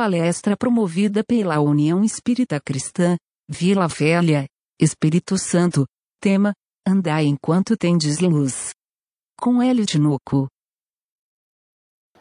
palestra promovida pela União Espírita Cristã, Vila Velha, Espírito Santo, tema, Andai enquanto tendes luz. Com Hélio Tinoco.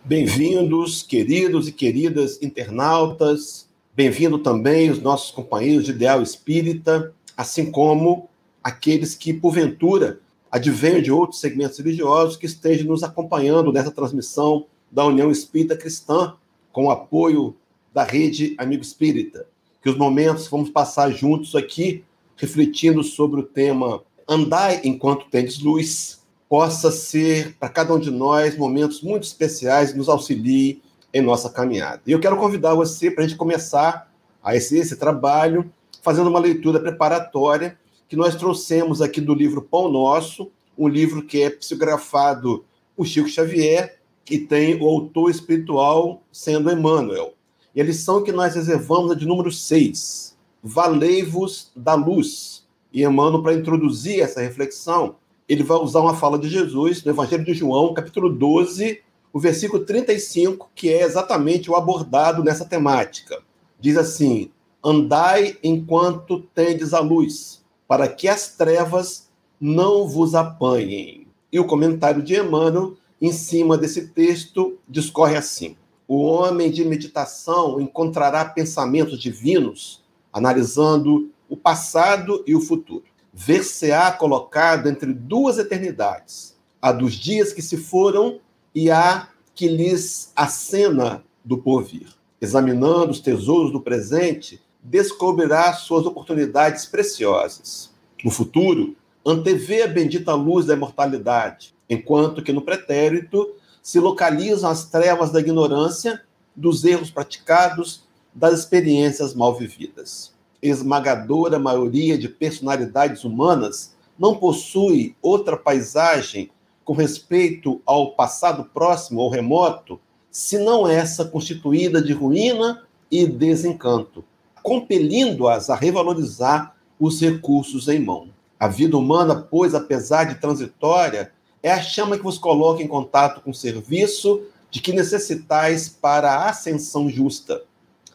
Bem-vindos, queridos e queridas internautas. Bem-vindo também os nossos companheiros de Ideal Espírita, assim como aqueles que, porventura, advêm de outros segmentos religiosos que estejam nos acompanhando nessa transmissão da União Espírita Cristã, com o apoio da Rede Amigo Espírita. Que os momentos vamos passar juntos aqui, refletindo sobre o tema Andai enquanto tendes luz, possa ser para cada um de nós momentos muito especiais, nos auxilie em nossa caminhada. E eu quero convidar você para a gente começar a esse, esse trabalho fazendo uma leitura preparatória que nós trouxemos aqui do livro Pão Nosso, um livro que é psicografado por Chico Xavier e tem o autor espiritual sendo Emmanuel. E a lição que nós reservamos é de número 6, Valei-vos da luz. E Emmanuel, para introduzir essa reflexão, ele vai usar uma fala de Jesus no Evangelho de João, capítulo 12, o versículo 35, que é exatamente o abordado nessa temática. Diz assim: Andai enquanto tendes a luz, para que as trevas não vos apanhem. E o comentário de Emmanuel, em cima desse texto, discorre assim: O homem de meditação encontrará pensamentos divinos, analisando o passado e o futuro. Ver-se-á colocado entre duas eternidades, a dos dias que se foram e a que lhes acena do porvir. Examinando os tesouros do presente, descobrirá suas oportunidades preciosas. No futuro, antevê a bendita luz da imortalidade, enquanto que no pretérito se localizam as trevas da ignorância, dos erros praticados, das experiências mal vividas. Esmagadora maioria de personalidades humanas não possui outra paisagem com respeito ao passado próximo ou remoto, senão essa constituída de ruína e desencanto, compelindo-as a revalorizar os recursos em mão. A vida humana, pois, apesar de transitória, é a chama que vos coloca em contato com o serviço de que necessitais para a ascensão justa.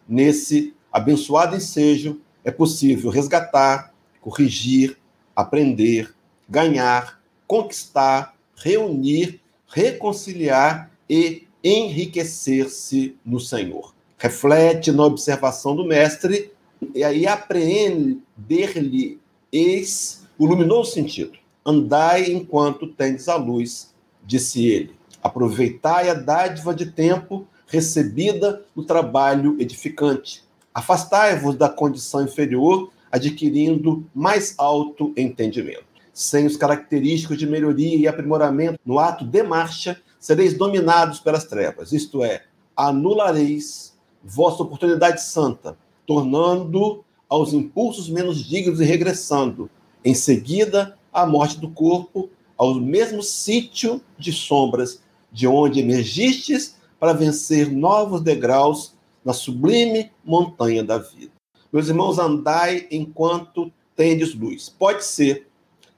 Nesse abençoado ensejo, é possível resgatar, corrigir, aprender, ganhar, conquistar, reunir, reconciliar e enriquecer-se no Senhor. Reflete na observação do Mestre e aí apreender-lhe eis o luminoso sentido. Andai enquanto tendes a luz, disse ele. Aproveitai a dádiva de tempo recebida no trabalho edificante. Afastai-vos da condição inferior, adquirindo mais alto entendimento sem os característicos de melhoria e aprimoramento no ato de marcha, sereis dominados pelas trevas, isto é, anulareis vossa oportunidade santa, tornando aos impulsos menos dignos e regressando, em seguida, à morte do corpo, ao mesmo sítio de sombras de onde emergistes para vencer novos degraus na sublime montanha da vida. Meus irmãos, andai enquanto tendes luz. Pode ser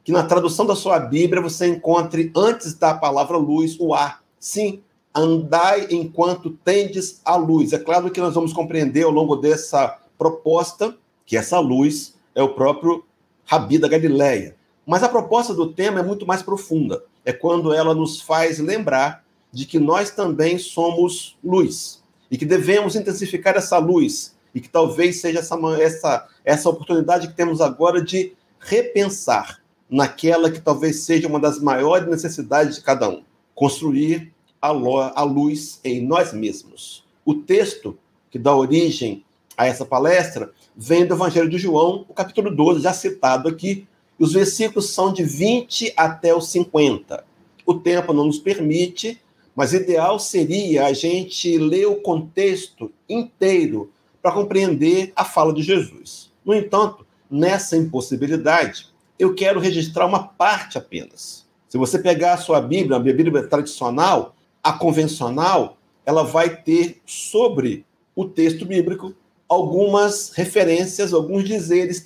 que na tradução da sua Bíblia você encontre antes da palavra luz o ar. Sim, andai enquanto tendes a luz. É claro que nós vamos compreender ao longo dessa proposta que essa luz é o próprio Rabi da Galileia. Mas a proposta do tema é muito mais profunda. É quando ela nos faz lembrar de que nós também somos luz e que devemos intensificar essa luz e que talvez seja essa, essa, essa oportunidade que temos agora de repensar naquela que talvez seja uma das maiores necessidades de cada um: construir a, a luz em nós mesmos. O texto que dá origem a essa palestra vem do Evangelho de João, o capítulo 12, já citado aqui. Os versículos são de 20 até os 50. O tempo não nos permite, mas ideal seria a gente ler o contexto inteiro para compreender a fala de Jesus. No entanto, nessa impossibilidade, eu quero registrar uma parte apenas. Se você pegar a sua Bíblia, a Bíblia tradicional, a convencional, ela vai ter sobre o texto bíblico algumas referências, alguns dizeres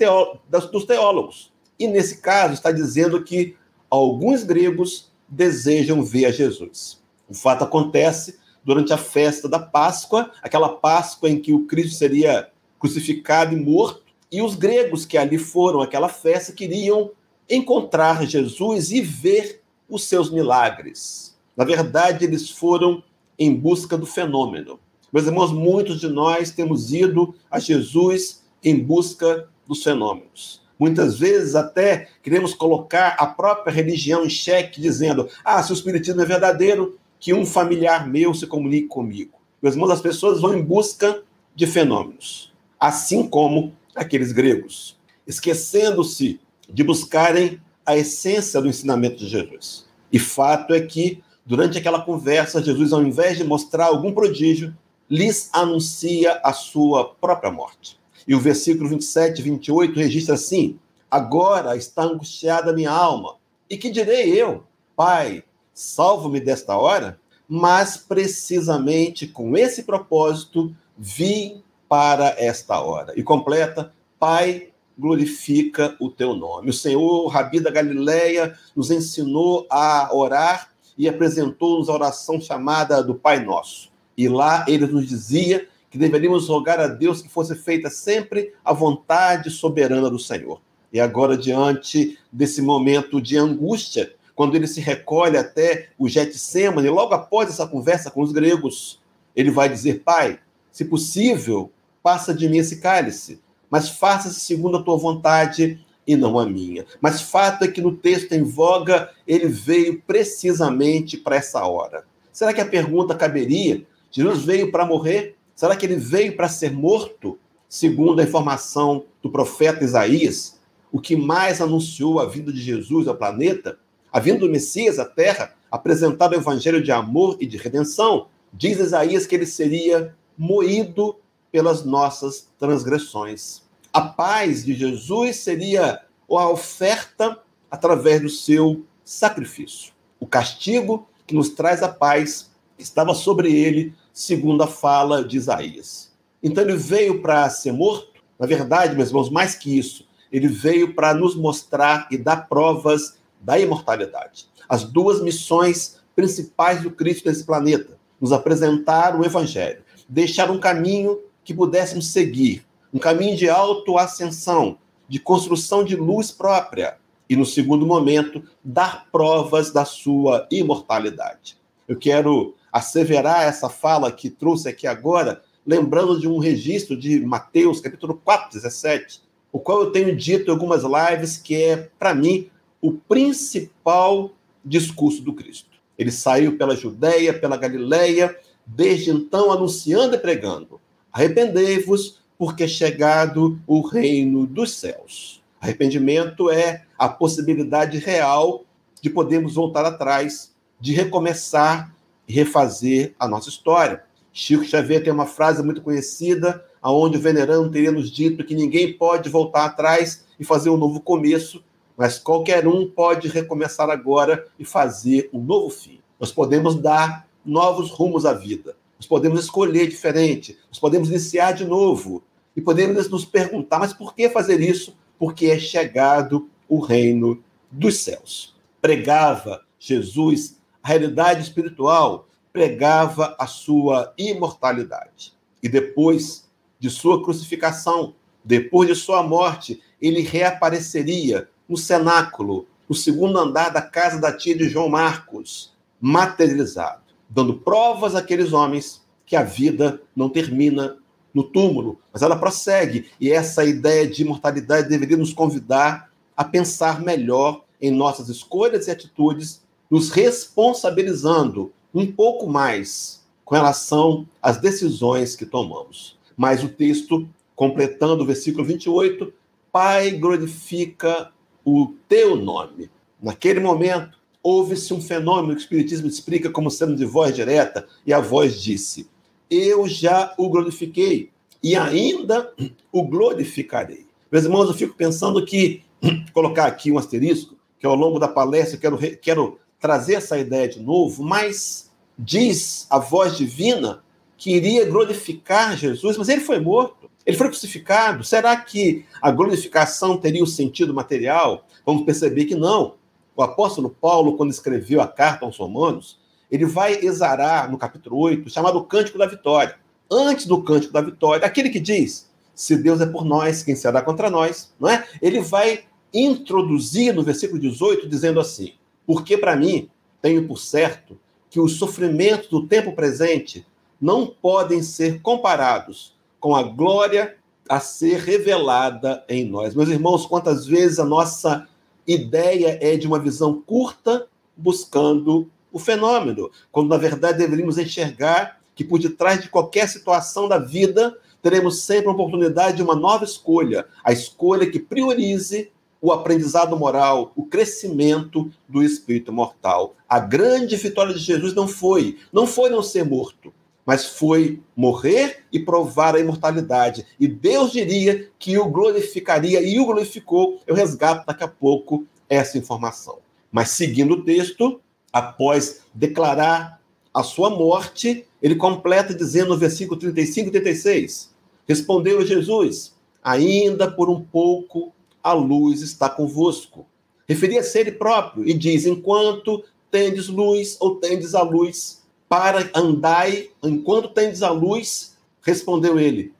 dos teólogos. E nesse caso está dizendo que alguns gregos desejam ver a Jesus. O fato acontece durante a festa da Páscoa, aquela Páscoa em que o Cristo seria crucificado e morto, e os gregos que ali foram àquela festa queriam encontrar Jesus e ver os seus milagres. Na verdade, eles foram em busca do fenômeno. Meus irmãos, muitos de nós temos ido a Jesus em busca dos fenômenos. Muitas vezes até queremos colocar a própria religião em xeque, dizendo: ah, se o Espiritismo é verdadeiro, que um familiar meu se comunique comigo. Meus irmãos, as pessoas vão em busca de fenômenos, assim como aqueles gregos, esquecendo-se de buscarem a essência do ensinamento de Jesus. E fato é que, durante aquela conversa, Jesus, ao invés de mostrar algum prodígio, lhes anuncia a sua própria morte. E o versículo 27 e 28 registra assim: Agora está angustiada minha alma. E que direi eu? Pai, salvo-me desta hora? Mas precisamente com esse propósito vim para esta hora. E completa: Pai, glorifica o teu nome. O Senhor, Rabi da Galileia, nos ensinou a orar e apresentou-nos a oração chamada do Pai Nosso. E lá ele nos dizia que deveríamos rogar a Deus que fosse feita sempre a vontade soberana do Senhor. E agora, diante desse momento de angústia, quando ele se recolhe até o Getsemane, logo após essa conversa com os gregos, ele vai dizer: Pai, se possível, passa de mim esse cálice, mas faça-se segundo a tua vontade e não a minha. Mas fato é que no texto em voga, ele veio precisamente para essa hora. Será que a pergunta caberia? Jesus veio para morrer? Será que ele veio para ser morto? Segundo a informação do profeta Isaías, o que mais anunciou a vinda de Jesus ao planeta, a vinda do Messias à Terra, apresentado o evangelho de amor e de redenção, diz Isaías que ele seria moído pelas nossas transgressões. A paz de Jesus seria a oferta através do seu sacrifício. O castigo que nos traz a paz estava sobre ele, segundo a fala de Isaías. Então ele veio para ser morto. Na verdade, meus irmãos, mais que isso, ele veio para nos mostrar e dar provas da imortalidade. As duas missões principais do Cristo nesse planeta: nos apresentar o Evangelho, deixar um caminho que pudéssemos seguir um caminho de autoascensão, de construção de luz própria, e no segundo momento, dar provas da sua imortalidade. Eu quero asseverar essa fala que trouxe aqui agora, lembrando de um registro de Mateus, capítulo 4, 17, o qual eu tenho dito em algumas lives que é, para mim, o principal discurso do Cristo. Ele saiu pela Judéia, pela Galileia, desde então anunciando e pregando Arrependei-vos, porque é chegado o reino dos céus. Arrependimento é a possibilidade real de podermos voltar atrás, de recomeçar refazer a nossa história. Chico Xavier tem uma frase muito conhecida, aonde o venerando teria nos dito que ninguém pode voltar atrás e fazer um novo começo, mas qualquer um pode recomeçar agora e fazer um novo fim. Nós podemos dar novos rumos à vida. Nós podemos escolher diferente, nós podemos iniciar de novo e podemos nos perguntar, mas por que fazer isso? Porque é chegado o reino dos céus. Pregava Jesus a realidade espiritual, pregava a sua imortalidade. E depois de sua crucificação, depois de sua morte, ele reapareceria no cenáculo, no segundo andar da casa da tia de João Marcos, materializado dando provas àqueles homens que a vida não termina no túmulo, mas ela prossegue. E essa ideia de imortalidade deveria nos convidar a pensar melhor em nossas escolhas e atitudes, nos responsabilizando um pouco mais com relação às decisões que tomamos. Mas o texto, completando o versículo 28, Pai, glorifica o teu nome. Naquele momento, houve-se um fenômeno que o Espiritismo explica como sendo de voz direta, e a voz disse: Eu já o glorifiquei, e ainda o glorificarei. Meus irmãos, eu fico pensando que, colocar aqui um asterisco, que ao longo da palestra eu quero, quero trazer essa ideia de novo, mas diz a voz divina que iria glorificar Jesus, mas ele foi morto, ele foi crucificado. Será que a glorificação teria o um sentido material? Vamos perceber que não. O apóstolo Paulo, quando escreveu a carta aos Romanos, ele vai exarar no capítulo 8, chamado Cântico da Vitória. Antes do Cântico da Vitória, aquele que diz: se Deus é por nós, quem será contra nós? Não é? Ele vai introduzir no versículo 18, dizendo assim: Porque para mim, tenho por certo que os sofrimentos do tempo presente não podem ser comparados com a glória a ser revelada em nós. Meus irmãos, quantas vezes a nossa ideia é de uma visão curta, buscando o fenômeno, quando na verdade deveríamos enxergar que por detrás de qualquer situação da vida teremos sempre a oportunidade de uma nova escolha, a escolha que priorize o aprendizado moral, o crescimento do espírito mortal. A grande vitória de Jesus não foi, não foi não ser morto, mas foi morrer e provar a imortalidade. E Deus diria que o glorificaria e o glorificou. Eu resgato daqui a pouco essa informação. Mas seguindo o texto, após declarar a sua morte, ele completa dizendo no versículo 35 e 36: Respondeu Jesus: Ainda por um pouco a luz está convosco. Referia-se a ele próprio e diz: Enquanto tendes luz ou tendes a luz, para andai enquanto tendes a luz, respondeu ele,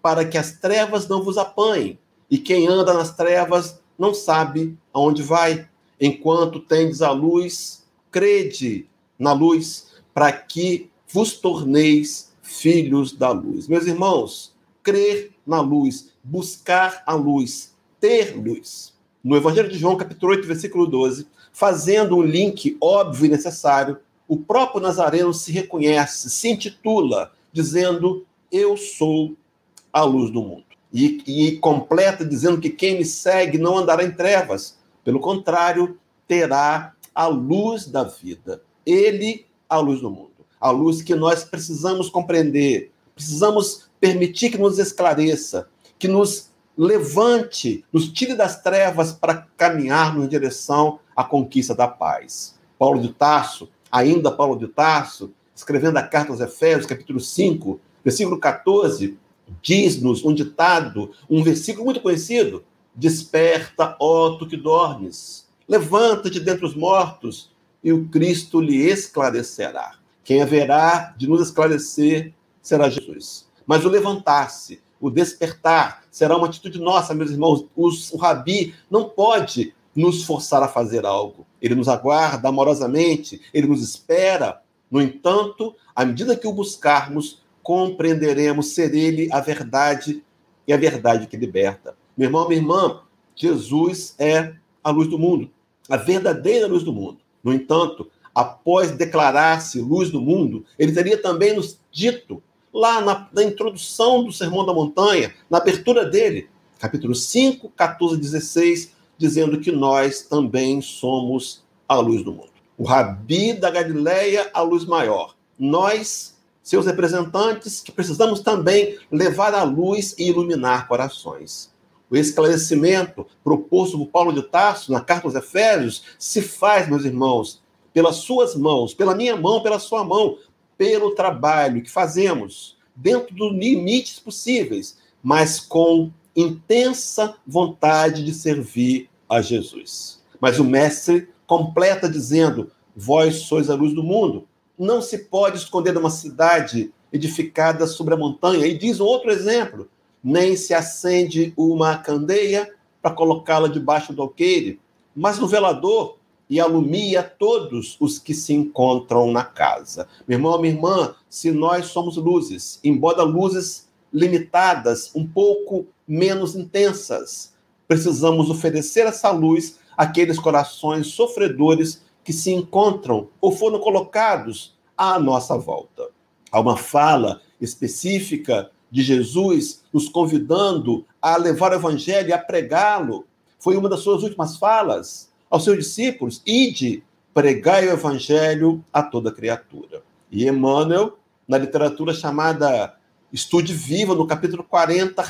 para que as trevas não vos apanhem. E quem anda nas trevas não sabe aonde vai. Enquanto tendes a luz, crede na luz, para que vos torneis filhos da luz. Meus irmãos, crer na luz, buscar a luz, ter luz. No Evangelho de João, capítulo 8, versículo 12, fazendo um link óbvio e necessário o próprio Nazareno se reconhece, se intitula, dizendo: Eu sou a luz do mundo. E, e, completa dizendo que quem me segue não andará em trevas, pelo contrário, terá a luz da vida. Ele, a luz do mundo. A luz que nós precisamos compreender, precisamos permitir que nos esclareça, que nos levante, nos tire das trevas para caminharmos em direção à conquista da paz. Paulo de Tarso ainda Paulo de Tarso, escrevendo a carta aos Efésios, capítulo 5, versículo 14, diz-nos um ditado, um versículo muito conhecido: Desperta, ó tu que dormes, levanta-te dentre os mortos, e o Cristo lhe esclarecerá. Quem haverá de nos esclarecer será Jesus. Mas o levantar-se, o despertar, será uma atitude nossa, meus irmãos. o rabi não pode nos forçar a fazer algo. Ele nos aguarda amorosamente, ele nos espera. No entanto, à medida que o buscarmos, compreenderemos ser ele a verdade e a verdade que liberta. Meu irmão, minha irmã, Jesus é a luz do mundo, a verdadeira luz do mundo. No entanto, após declarar-se luz do mundo, ele teria também nos dito, lá na, na, introdução do Sermão da Montanha, na abertura dele, capítulo 5, 14, 16, dizendo que nós também somos a luz do mundo. O Rabi da Galileia, a luz maior. Nós, seus representantes, que precisamos também levar a luz e iluminar corações. O esclarecimento proposto por Paulo de Tarso na carta aos Efésios se faz, meus irmãos, pelas suas mãos, pela minha mão, pela sua mão, pelo trabalho que fazemos, dentro dos limites possíveis, mas com intensa vontade de servir a Jesus. Mas o mestre completa dizendo: Vós sois a luz do mundo. Não se pode esconder numa cidade edificada sobre a montanha. E diz um outro exemplo: nem se acende uma candeia para colocá-la debaixo do alqueire, mas no velador e alumia todos os que se encontram na casa. Meu irmão, minha irmã, se nós somos luzes, embora luzes limitadas, um pouco menos intensas. Precisamos oferecer essa luz àqueles corações sofredores que se encontram ou foram colocados à nossa volta. Há uma fala específica de Jesus nos convidando a levar o evangelho e a pregá-lo. Foi uma das suas últimas falas aos seus discípulos: ide, pregai o evangelho a toda criatura. E Emmanuel, na literatura chamada Estude Viva, no capítulo 40,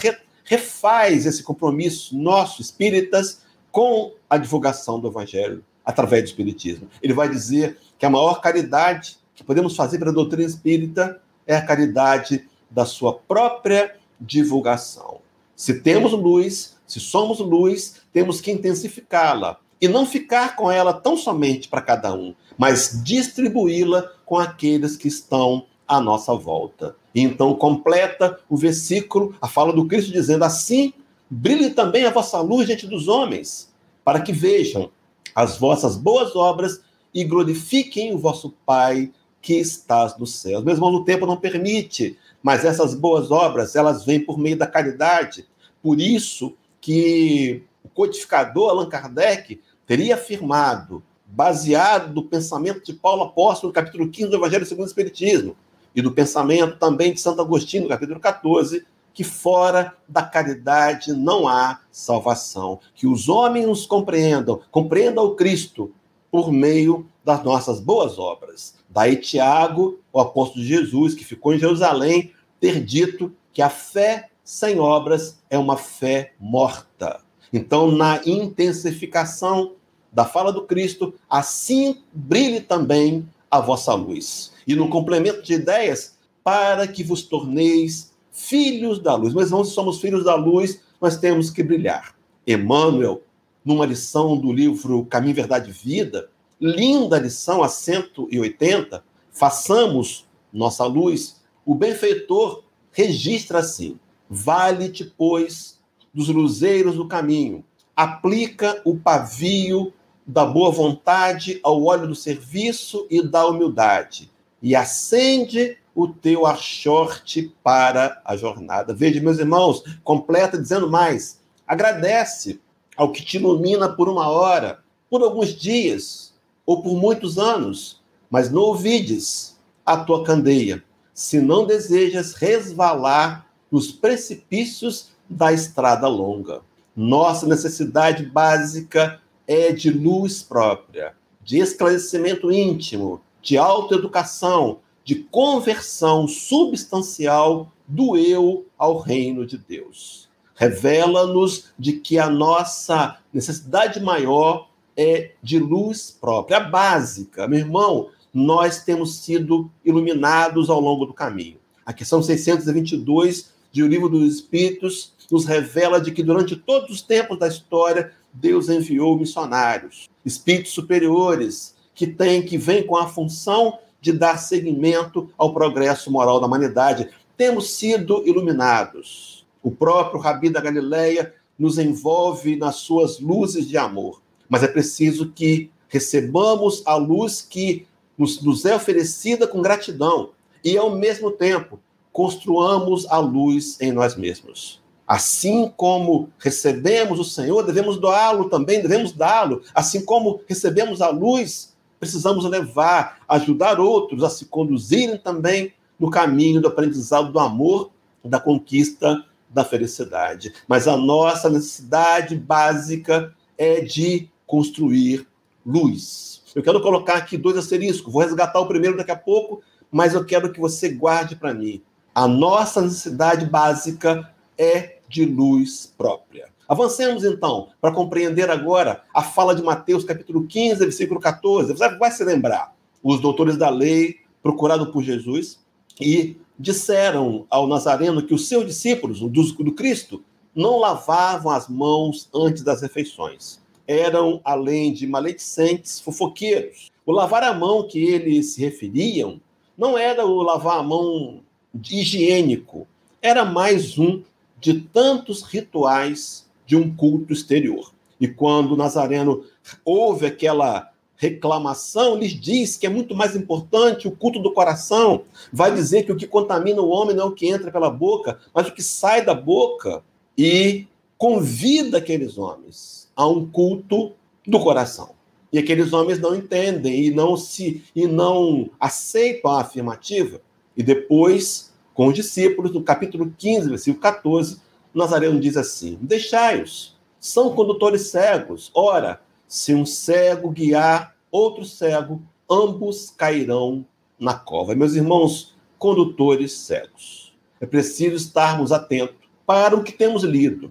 refaz esse compromisso nosso, espíritas, com a divulgação do Evangelho através do Espiritismo. Ele vai dizer que a maior caridade que podemos fazer para a doutrina espírita é a caridade da sua própria divulgação. Se temos luz, se somos luz, temos que intensificá-la, e não ficar com ela tão somente para cada um, mas distribuí-la com aqueles que estão à nossa volta. E então completa o versículo, a fala do Cristo dizendo: Assim brilhe também a vossa luz diante dos homens, para que vejam as vossas boas obras e glorifiquem o vosso Pai que estás nos céus. Meu irmão, o tempo não permite, mas essas boas obras, elas vêm por meio da caridade. Por isso que o codificador Allan Kardec teria afirmado, baseado no pensamento de Paulo Apóstolo, no capítulo 15 do Evangelho segundo o Espiritismo, e do pensamento também de Santo Agostinho, no capítulo 14, que fora da caridade não há salvação. Que os homens nos compreendam, compreendam o Cristo por meio das nossas boas obras. Daí Tiago, o apóstolo de Jesus, que ficou em Jerusalém, ter dito que a fé sem obras é uma fé morta. Então, na intensificação da fala do Cristo, assim brilhe também a vossa luz. E no complemento de ideias, para que vos torneis filhos da luz. Mas não somos filhos da luz, nós temos que brilhar. Emmanuel, numa lição do livro Caminho, Verdade e Vida, linda lição a 180, façamos nossa luz, o benfeitor registra assim: vale-te, pois, dos luzeiros do caminho, aplica o pavio da boa vontade ao óleo do serviço e da humildade, e acende o teu achorte para a jornada. Veja, meus irmãos, completa dizendo mais: agradece ao que te ilumina por uma hora, por alguns dias ou por muitos anos, mas não ouvides a tua candeia, se não desejas resvalar nos precipícios da estrada longa. Nossa necessidade básica é de luz própria, de esclarecimento íntimo, de autoeducação, de conversão substancial do eu ao reino de Deus. Revela-nos de que a nossa necessidade maior é de luz própria, básica. Meu irmão, nós temos sido iluminados ao longo do caminho. A questão 622 de O Livro dos Espíritos nos revela de que durante todos os tempos da história Deus enviou missionários, espíritos superiores que têm que vêm com a função de dar seguimento ao progresso moral da humanidade. Temos sido iluminados. O próprio Rabi da Galileia nos envolve nas suas luzes de amor. Mas é preciso que recebamos a luz que nos, nos é oferecida com gratidão e, ao mesmo tempo, construamos a luz em nós mesmos. Assim como recebemos o Senhor, devemos doá-lo também, devemos dá-lo. Assim como recebemos a luz, precisamos levar, ajudar outros a se conduzirem também no caminho do aprendizado do amor, da conquista da felicidade. Mas a nossa necessidade básica é de construir luz. Eu quero colocar aqui dois asteriscos, vou resgatar o primeiro daqui a pouco, mas eu quero que você guarde para mim. A nossa necessidade básica é de luz própria. Avancemos então para compreender agora a fala de Mateus, capítulo 15, versículo 14. Você vai se lembrar. Os doutores da lei, procurados por Jesus, e disseram ao Nazareno que os seus discípulos, do, do Cristo, não lavavam as mãos antes das refeições. Eram, além de maledicentes, fofoqueiros. O lavar a mão que eles se referiam não era o lavar a mão higiênico, era mais um de tantos rituais de um culto exterior. E quando Nazareno ouve aquela reclamação, lhes diz que é muito mais importante o culto do coração. Vai dizer que o que contamina o homem não é o que entra pela boca, mas o que sai da boca. E convida aqueles homens a um culto do coração. E aqueles homens não entendem e não se e não aceitam a afirmativa. E depois com os discípulos, no capítulo 15, versículo 14, Nazareno diz assim: Deixai-os, são condutores cegos. Ora, se um cego guiar outro cego, ambos cairão na cova. Meus irmãos, condutores cegos. É preciso estarmos atentos para o que temos lido,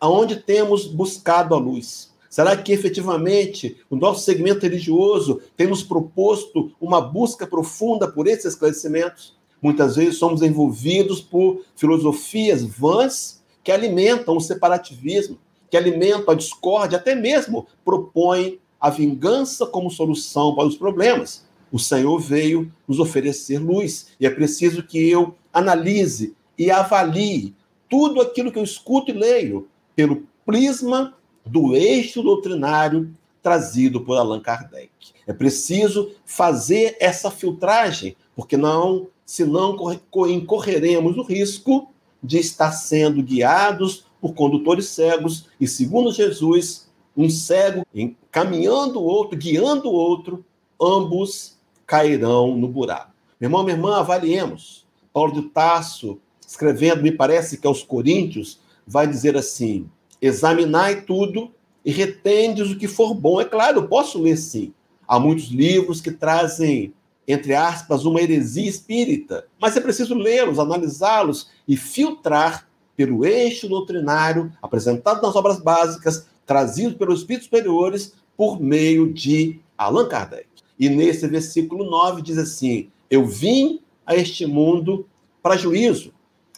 aonde temos buscado a luz. Será que efetivamente o nosso segmento religioso tem nos proposto uma busca profunda por esses esclarecimentos? Muitas vezes somos envolvidos por filosofias vãs que alimentam o separativismo, que alimentam a discórdia, até mesmo propõem a vingança como solução para os problemas. O Senhor veio nos oferecer luz e é preciso que eu analise e avalie tudo aquilo que eu escuto e leio pelo prisma do eixo doutrinário trazido por Allan Kardec. É preciso fazer essa filtragem, porque não, senão incorreremos o risco de estar sendo guiados por condutores cegos e, segundo Jesus, um cego encaminhando o outro, guiando o outro, ambos cairão no buraco. Meu irmão, minha irmã, avaliemos. Paulo de Tarso, escrevendo, me parece que aos Coríntios, vai dizer assim: examinai tudo e retendes o que for bom. É claro, eu posso ler sim. Há muitos livros que trazem, entre aspas, uma heresia espírita, mas é preciso lê-los, analisá-los e filtrar pelo eixo doutrinário apresentado nas obras básicas, trazido pelos espíritos superiores por meio de Allan Kardec. E nesse versículo 9 diz assim: Eu vim a este mundo para juízo,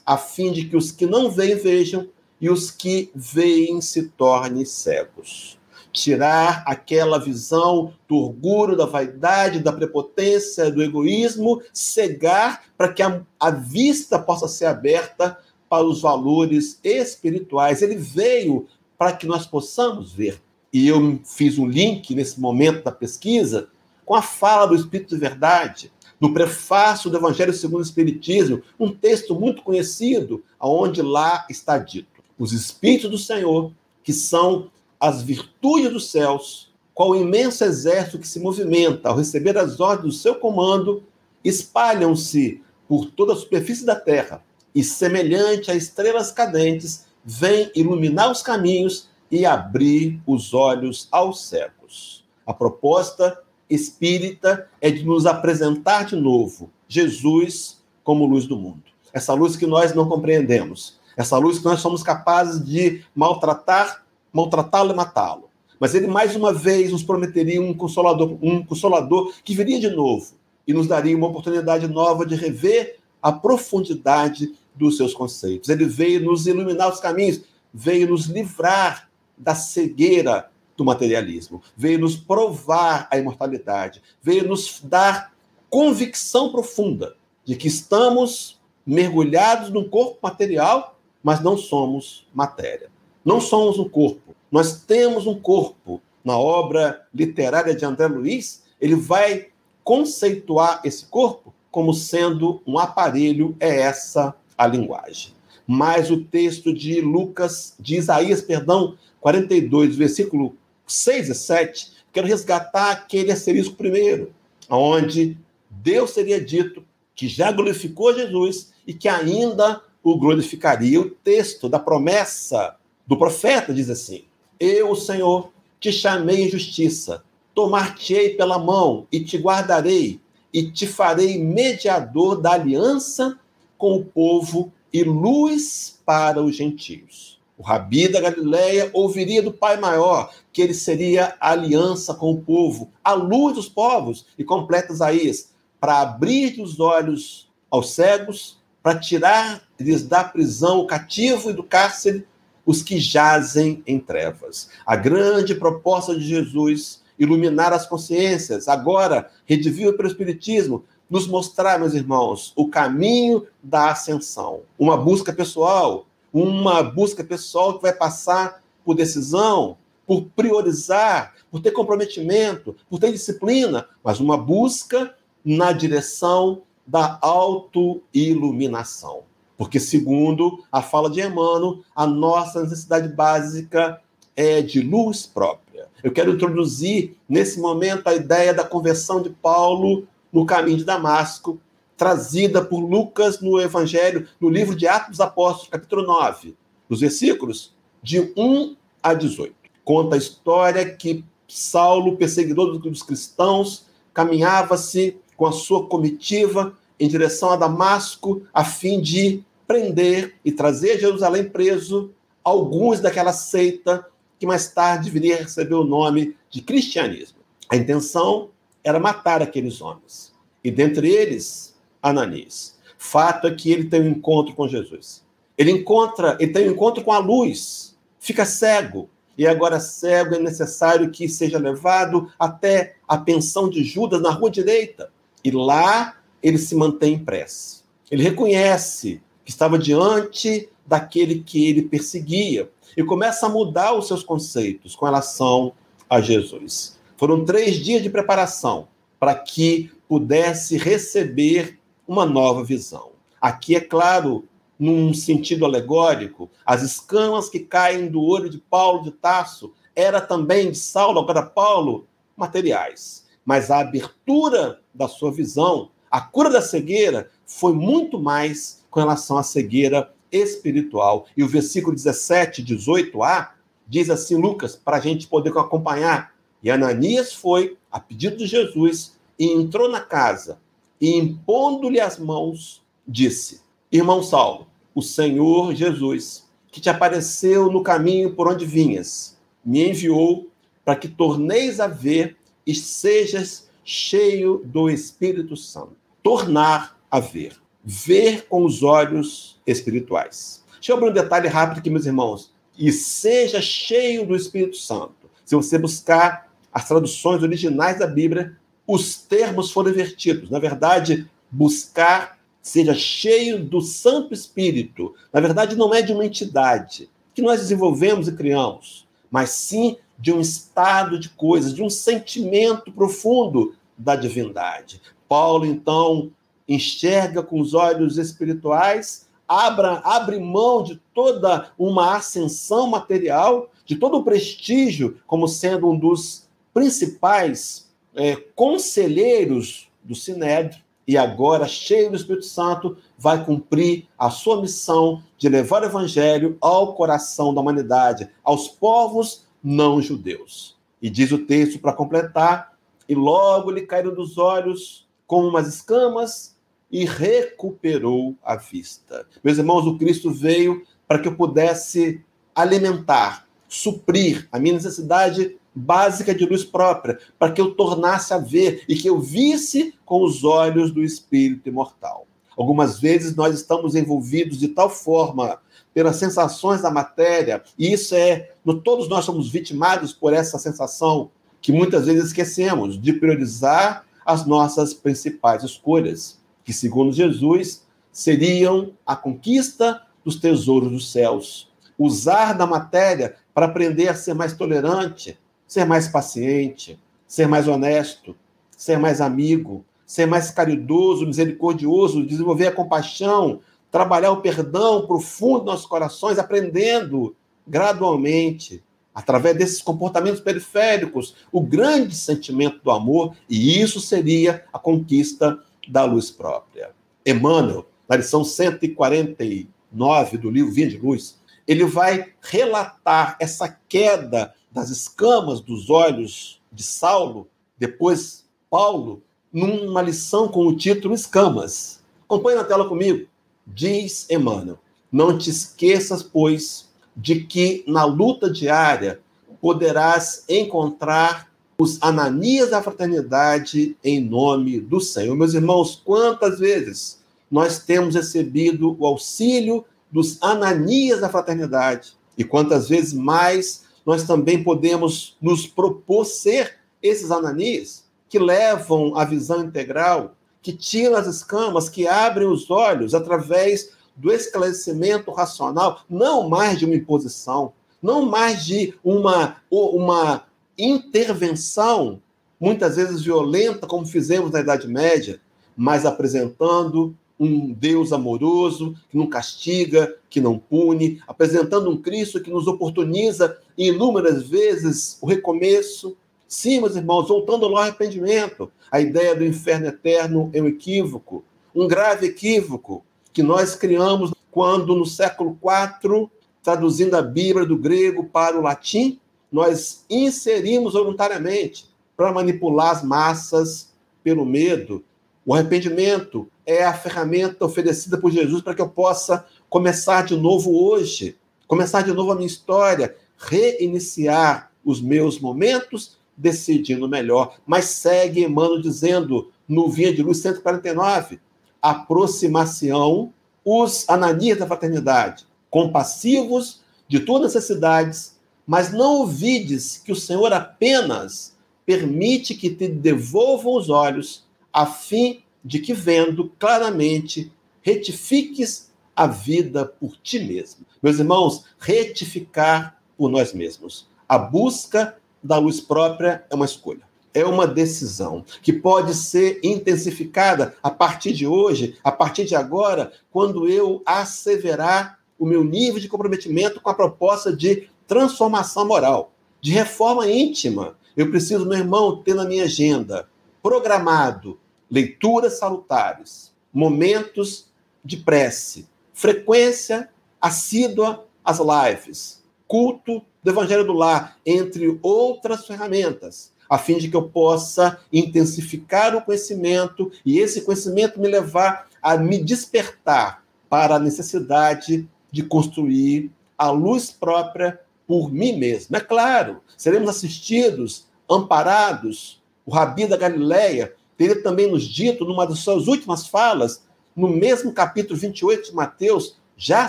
a fim de que os que não veem vejam e os que veem se tornem cegos. Tirar aquela visão do orgulho, da vaidade, da prepotência, do egoísmo, cegar para que a, a vista possa ser aberta para os valores espirituais. Ele veio para que nós possamos ver. E eu fiz um link nesse momento da pesquisa com a fala do Espírito de Verdade, no prefácio do Evangelho segundo o Espiritismo, um texto muito conhecido, aonde lá está dito: os Espíritos do Senhor, que são as virtudes dos céus, qual o imenso exército que se movimenta ao receber as ordens do seu comando, espalham-se por toda a superfície da terra e, semelhante a estrelas cadentes, vêm iluminar os caminhos e abrir os olhos aos cegos. A proposta espírita é de nos apresentar de novo Jesus como luz do mundo. Essa luz que nós não compreendemos, essa luz que nós somos capazes de maltratar, maltratá-lo e matá-lo. Mas ele mais uma vez nos prometeria um consolador, um consolador que viria de novo e nos daria uma oportunidade nova de rever a profundidade dos seus conceitos. Ele veio nos iluminar os caminhos, veio nos livrar da cegueira do materialismo, veio nos provar a imortalidade, veio nos dar convicção profunda de que estamos mergulhados no corpo material, mas não somos matéria. Não somos um corpo, nós temos um corpo. Na obra literária de André Luiz, ele vai conceituar esse corpo como sendo um aparelho, é essa a linguagem. Mas o texto de Lucas, de Isaías, perdão, 42, versículo 6 e 7, quero resgatar aquele asterisco primeiro, onde Deus seria dito que já glorificou Jesus e que ainda o glorificaria. O texto da promessa do profeta diz assim: Eu, o Senhor, te chamei em justiça, tomar-te-ei pela mão e te guardarei, e te farei mediador da aliança com o povo e luz para os gentios. O rabi da Galileia ouviria do Pai Maior que ele seria a aliança com o povo, a luz dos povos, e completa Isaías, para abrir os olhos aos cegos, para tirar-lhes da prisão o cativo e do cárcere os que jazem em trevas. A grande proposta de Jesus, iluminar as consciências, agora redivida pelo Espiritismo, nos mostrar, meus irmãos, o caminho da ascensão. Uma busca pessoal, uma busca pessoal que vai passar por decisão, por priorizar, por ter comprometimento, por ter disciplina, mas uma busca na direção da autoiluminação. Porque, segundo a fala de Emmanuel, a nossa necessidade básica é de luz própria. Eu quero introduzir, nesse momento, a ideia da conversão de Paulo no caminho de Damasco, trazida por Lucas no Evangelho, no livro de Atos dos Apóstolos, capítulo 9, os versículos de 1 a 18. Conta a história que Saulo, perseguidor dos cristãos, caminhava-se com a sua comitiva em direção a Damasco, a fim de prender e trazer a Jerusalém preso alguns daquela seita que mais tarde viria a receber o nome de cristianismo. A intenção era matar aqueles homens. E dentre eles Ananias. Fato é que ele tem um encontro com Jesus. Ele encontra, ele tem um encontro com a luz. fica cego. E agora, cego, é necessário que seja levado até a pensão de Judas na rua direita. E lá ele se mantém em prece. Ele reconhece que estava diante daquele que ele perseguia e começa a mudar os seus conceitos com relação a Jesus. Foram três dias de preparação para que pudesse receber uma nova visão. Aqui, é claro, num sentido alegórico, as escamas que caem do olho de Paulo de Tarso era também de Saulo, agora Paulo, materiais. Mas a abertura da sua visão, a cura da cegueira, foi muito mais com relação à cegueira espiritual. E o versículo 17, 18a, diz assim, Lucas, para a gente poder acompanhar. E Ananias foi, a pedido de Jesus, e entrou na casa, e impondo-lhe as mãos, disse: Irmão Saulo, o Senhor Jesus, que te apareceu no caminho por onde vinhas, me enviou para que torneis a ver e sejas cheio do Espírito Santo. Tornar a ver. Ver com os olhos espirituais. Deixa eu abrir um detalhe rápido aqui, meus irmãos. E seja cheio do Espírito Santo. Se você buscar as traduções originais da Bíblia, os termos foram invertidos. Na verdade, buscar seja cheio do Santo Espírito. Na verdade, não é de uma entidade que nós desenvolvemos e criamos, mas sim de um estado de coisas, de um sentimento profundo da divindade. Paulo, então, enxerga com os olhos espirituais, abra, abre mão de toda uma ascensão material, de todo o prestígio, como sendo um dos principais é, conselheiros do Sinédrio, e agora, cheio do Espírito Santo, vai cumprir a sua missão de levar o evangelho ao coração da humanidade, aos povos não judeus. E diz o texto para completar: e logo lhe caíram dos olhos como umas escamas e recuperou a vista. Meus irmãos, o Cristo veio para que eu pudesse alimentar, suprir a minha necessidade básica de luz própria, para que eu tornasse a ver e que eu visse com os olhos do espírito imortal. Algumas vezes nós estamos envolvidos de tal forma pelas sensações da matéria, e isso é, todos nós somos vitimados por essa sensação que muitas vezes esquecemos de priorizar as nossas principais escolhas, que segundo Jesus seriam a conquista dos tesouros dos céus, usar da matéria para aprender a ser mais tolerante, ser mais paciente, ser mais honesto, ser mais amigo, ser mais caridoso, misericordioso, desenvolver a compaixão, trabalhar o perdão profundo nos nossos corações, aprendendo gradualmente, através desses comportamentos periféricos, o grande sentimento do amor, e isso seria a conquista da luz própria. Emmanuel, na lição 149 do livro Vinha de Luz, ele vai relatar essa queda das escamas dos olhos de Saulo, depois Paulo, numa lição com o título Escamas. Acompanhe na tela comigo. Diz Emmanuel: Não te esqueças, pois, de que na luta diária poderás encontrar os Ananias da fraternidade em nome do Senhor. Meus irmãos, quantas vezes nós temos recebido o auxílio dos Ananias da fraternidade e quantas vezes mais nós também podemos nos propor ser esses Ananias que levam a visão integral, que tiram as escamas, que abrem os olhos através do esclarecimento racional, não mais de uma imposição, não mais de uma, uma intervenção, muitas vezes violenta, como fizemos na Idade Média, mas apresentando um Deus amoroso, que não castiga, que não pune, apresentando um Cristo que nos oportuniza inúmeras vezes o recomeço. Sim, meus irmãos, voltando ao arrependimento, a ideia do inferno eterno é um equívoco, um grave equívoco que nós criamos quando, no século IV, traduzindo a Bíblia do grego para o latim, nós inserimos voluntariamente para manipular as massas pelo medo. O arrependimento é a ferramenta oferecida por Jesus para que eu possa começar de novo hoje, começar de novo a minha história, reiniciar os meus momentos, decidindo melhor. Mas segue Emmanuel dizendo no Vinha de Luz 149, aproximação, os ananias da fraternidade, compassivos de tuas necessidades, mas não ouvides que o Senhor apenas permite que te devolvam os olhos, a fim de que, vendo claramente, retifiques a vida por ti mesmo. Meus irmãos, retificar por nós mesmos. A busca da luz própria é uma escolha. É uma decisão que pode ser intensificada a partir de hoje, a partir de agora, quando eu asseverar o meu nível de comprometimento com a proposta de transformação moral, de reforma íntima. Eu preciso, meu irmão, ter na minha agenda programado leituras salutares, momentos de prece, frequência assídua às lives, culto do Evangelho do Lar, entre outras ferramentas, a fim de que eu possa intensificar o conhecimento e esse conhecimento me levar a me despertar para a necessidade de construir a luz própria por mim mesmo. É claro, seremos assistidos, amparados. O Rabi da Galileia teria também nos dito, numa das suas últimas falas, no mesmo capítulo 28 de Mateus, já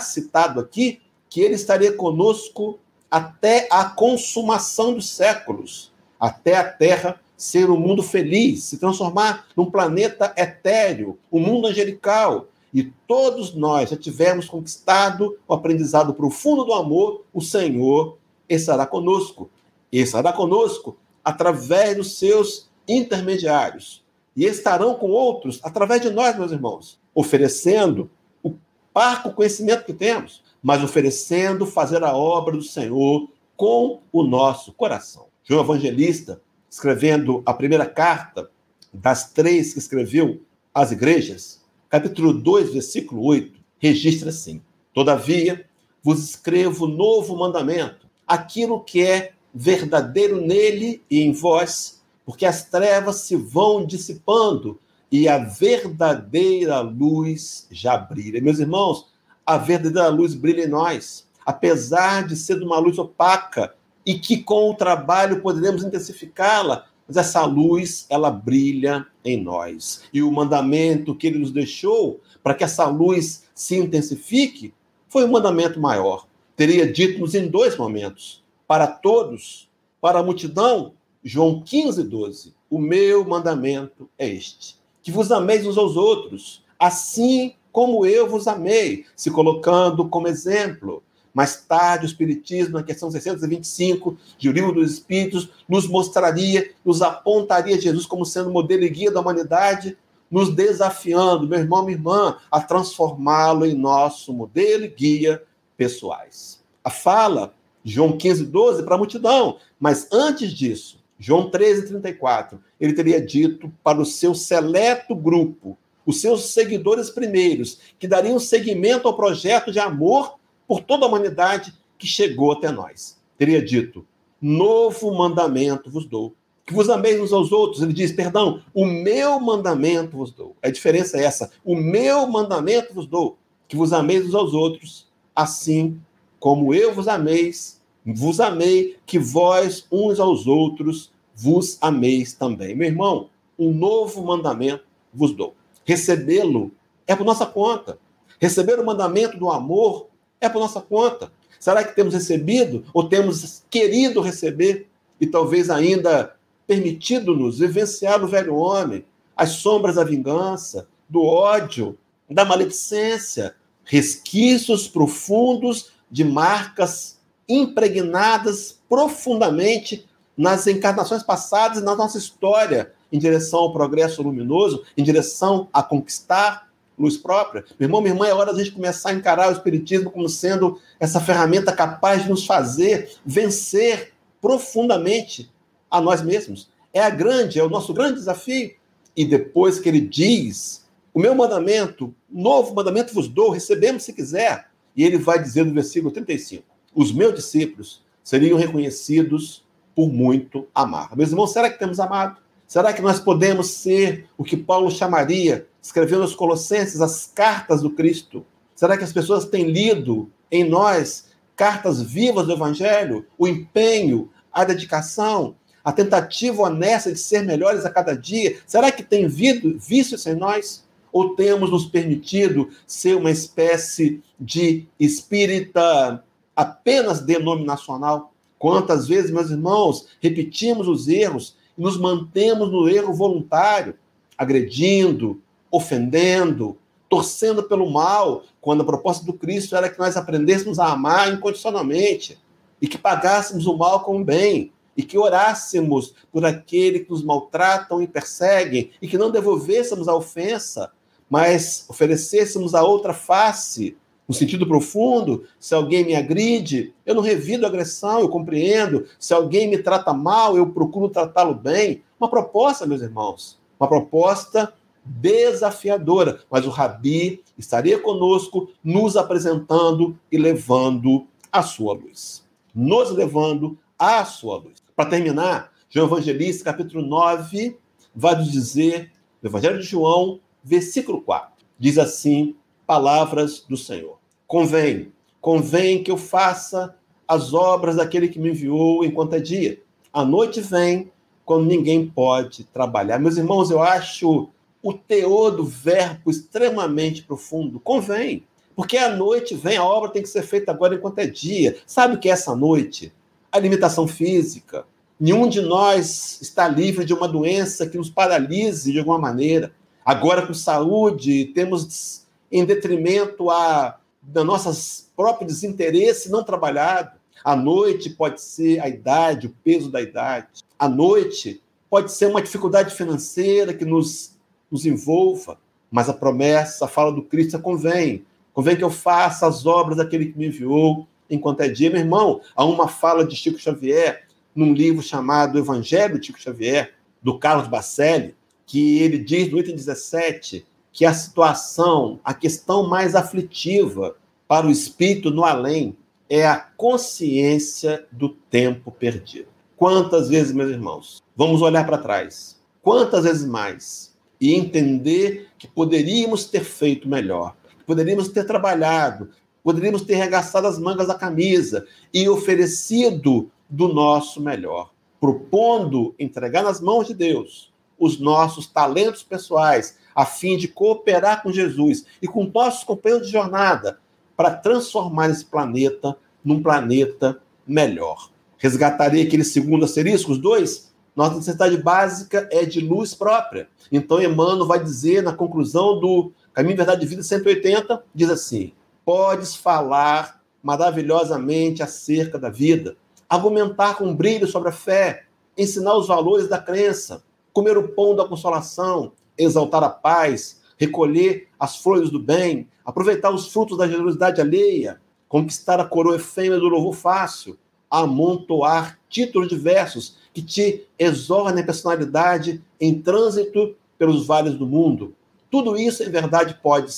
citado aqui, que ele estaria conosco até a consumação dos séculos, até a Terra ser um mundo feliz, se transformar num planeta etéreo, um mundo angelical. E todos nós já tivermos conquistado o aprendizado profundo do amor, o Senhor estará conosco. Estará conosco através dos seus intermediários. E estarão com outros através de nós, meus irmãos, oferecendo o parco conhecimento que temos, mas oferecendo fazer a obra do Senhor com o nosso coração. João Evangelista, escrevendo a primeira carta das três que escreveu às igrejas, capítulo 2, versículo 8, registra assim: Todavia, vos escrevo novo mandamento, aquilo que é verdadeiro nele e em vós, porque as trevas se vão dissipando e a verdadeira luz já brilha. Meus irmãos, a verdadeira luz brilha em nós, apesar de ser uma luz opaca e que com o trabalho poderemos intensificá-la, mas essa luz, ela brilha em nós. E o mandamento que ele nos deixou para que essa luz se intensifique foi um mandamento maior. Teria dito-nos em dois momentos. Para todos, para a multidão, João 15, 12. O meu mandamento é este: que vos ameis uns aos outros, assim como eu vos amei, se colocando como exemplo. Mais tarde, o Espiritismo, na questão 625 de O Livro dos Espíritos, nos mostraria, nos apontaria Jesus como sendo modelo e guia da humanidade, nos desafiando, meu irmão, minha irmã, a transformá-lo em nosso modelo e guia pessoais. A fala, João 15, 12, para a multidão, mas antes disso, João 13, 34, ele teria dito para o seu seleto grupo, os seus seguidores primeiros, que dariam seguimento ao projeto de amor por toda a humanidade que chegou até nós. Teria dito: Novo mandamento vos dou. Que vos ameis uns aos outros. Ele diz: Perdão, o meu mandamento vos dou. A diferença é essa: o meu mandamento vos dou. Que vos ameis uns aos outros, assim como eu vos ameis vos amei, que vós uns aos outros vos ameis também. Meu irmão, um novo mandamento vos dou. Recebê-lo é por nossa conta. Receber o mandamento do amor é por nossa conta. Será que temos recebido ou temos querido receber e talvez ainda permitido-nos vivenciar o velho homem, as sombras da vingança, do ódio, da maledicência, resquícios profundos de marcas impregnadas profundamente nas encarnações passadas e na nossa história, em direção ao progresso luminoso, em direção a conquistar luz própria. Meu irmão, minha irmã, é hora da gente começar a encarar o Espiritismo como sendo essa ferramenta capaz de nos fazer vencer profundamente a nós mesmos. É a grande, é o nosso grande desafio. E depois que ele diz: O meu mandamento, novo mandamento vos dou, recebemos se quiser. E ele vai dizer no versículo 35 os meus discípulos seriam reconhecidos por muito amar. Meus irmãos, será que temos amado? Será que nós podemos ser o que Paulo chamaria, escrevendo aos Colossenses, as cartas do Cristo? Será que as pessoas têm lido em nós cartas vivas do Evangelho, o empenho, a dedicação, a tentativa honesta de ser melhores a cada dia? Será que tem visto isso em nós? Ou temos nos permitido ser uma espécie de espírita apenas denominacional. Quantas vezes, meus irmãos, repetimos os erros e nos mantemos no erro voluntário, agredindo, ofendendo, torcendo pelo mal, quando a proposta do Cristo era que nós aprendêssemos a amar incondicionalmente e que pagássemos o mal com o bem e que orássemos por aquele que nos maltratam e perseguem e que não devolvêssemos a ofensa, mas oferecêssemos a outra face, no sentido profundo, se alguém me agride, eu não revido a agressão, eu compreendo. Se alguém me trata mal, eu procuro tratá-lo bem. Uma proposta, meus irmãos, uma proposta desafiadora, mas o Rabi estaria conosco, nos apresentando e levando a sua luz. Nos levando à sua luz. Para terminar, João Evangelista, capítulo 9, vai nos dizer, no Evangelho de João, versículo 4, diz assim: palavras do Senhor. Convém, convém que eu faça as obras daquele que me enviou enquanto é dia. A noite vem quando ninguém pode trabalhar. Meus irmãos, eu acho o teor do verbo extremamente profundo. Convém. Porque a noite vem, a obra tem que ser feita agora enquanto é dia. Sabe o que é essa noite? A limitação física. Nenhum de nós está livre de uma doença que nos paralise de alguma maneira. Agora, com saúde, temos em detrimento a da nossos próprios desinteresse não trabalhado. A noite pode ser a idade, o peso da idade. A noite pode ser uma dificuldade financeira que nos nos envolva, mas a promessa, a fala do Cristo convém. Convém que eu faça as obras daquele que me enviou enquanto é dia. Meu irmão, há uma fala de Chico Xavier num livro chamado Evangelho de Chico Xavier, do Carlos Bacelli, que ele diz no item 17 que a situação, a questão mais aflitiva para o espírito no além é a consciência do tempo perdido. Quantas vezes, meus irmãos, vamos olhar para trás? Quantas vezes mais e entender que poderíamos ter feito melhor, poderíamos ter trabalhado, poderíamos ter regaçado as mangas da camisa e oferecido do nosso melhor, propondo entregar nas mãos de Deus os nossos talentos pessoais, a fim de cooperar com Jesus e com nossos companheiros de jornada para transformar esse planeta num planeta melhor. Resgatarei aquele segundo asterisco, os dois, nossa necessidade básica é de luz própria. Então, Emmanuel vai dizer na conclusão do Caminho, Verdade e Vida 180, diz assim: Podes falar maravilhosamente acerca da vida, argumentar com brilho sobre a fé, ensinar os valores da crença, comer o pão da consolação, exaltar a paz, recolher as flores do bem, aproveitar os frutos da generosidade alheia, conquistar a coroa efêmera do louvor fácil, amontoar títulos diversos que te exornem a personalidade em trânsito pelos vales do mundo. Tudo isso, em verdade, pode,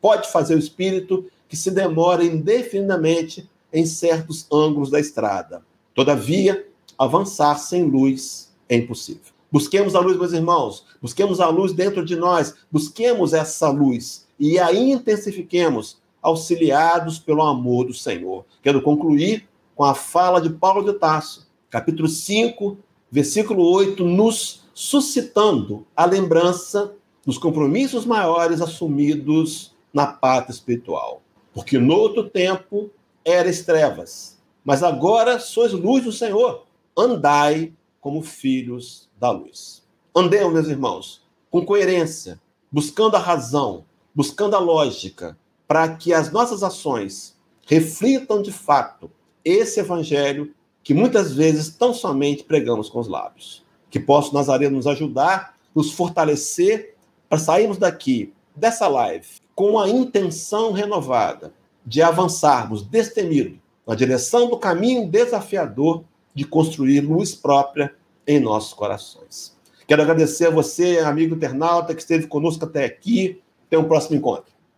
pode fazer o espírito que se demora indefinidamente em certos ângulos da estrada. Todavia, avançar sem luz é impossível. Busquemos a luz, meus irmãos, busquemos a luz dentro de nós, busquemos essa luz e a intensifiquemos, auxiliados pelo amor do Senhor. Quero concluir com a fala de Paulo de Tarso, capítulo 5, versículo 8, nos suscitando a lembrança dos compromissos maiores assumidos na pátria espiritual. Porque no outro tempo eras trevas, mas agora sois luz do Senhor. Andai como filhos da luz. Andemos, meus irmãos, com coerência, buscando a razão, buscando a lógica, para que as nossas ações reflitam de fato esse evangelho que muitas vezes tão somente pregamos com os lábios. Que possa Nazareno nos ajudar, nos fortalecer para sairmos daqui, dessa live, com a intenção renovada de avançarmos destemido na direção do caminho desafiador de construir luz própria em nossos corações. Quero agradecer a você, amigo internauta, que esteve conosco até aqui. Até um próximo encontro.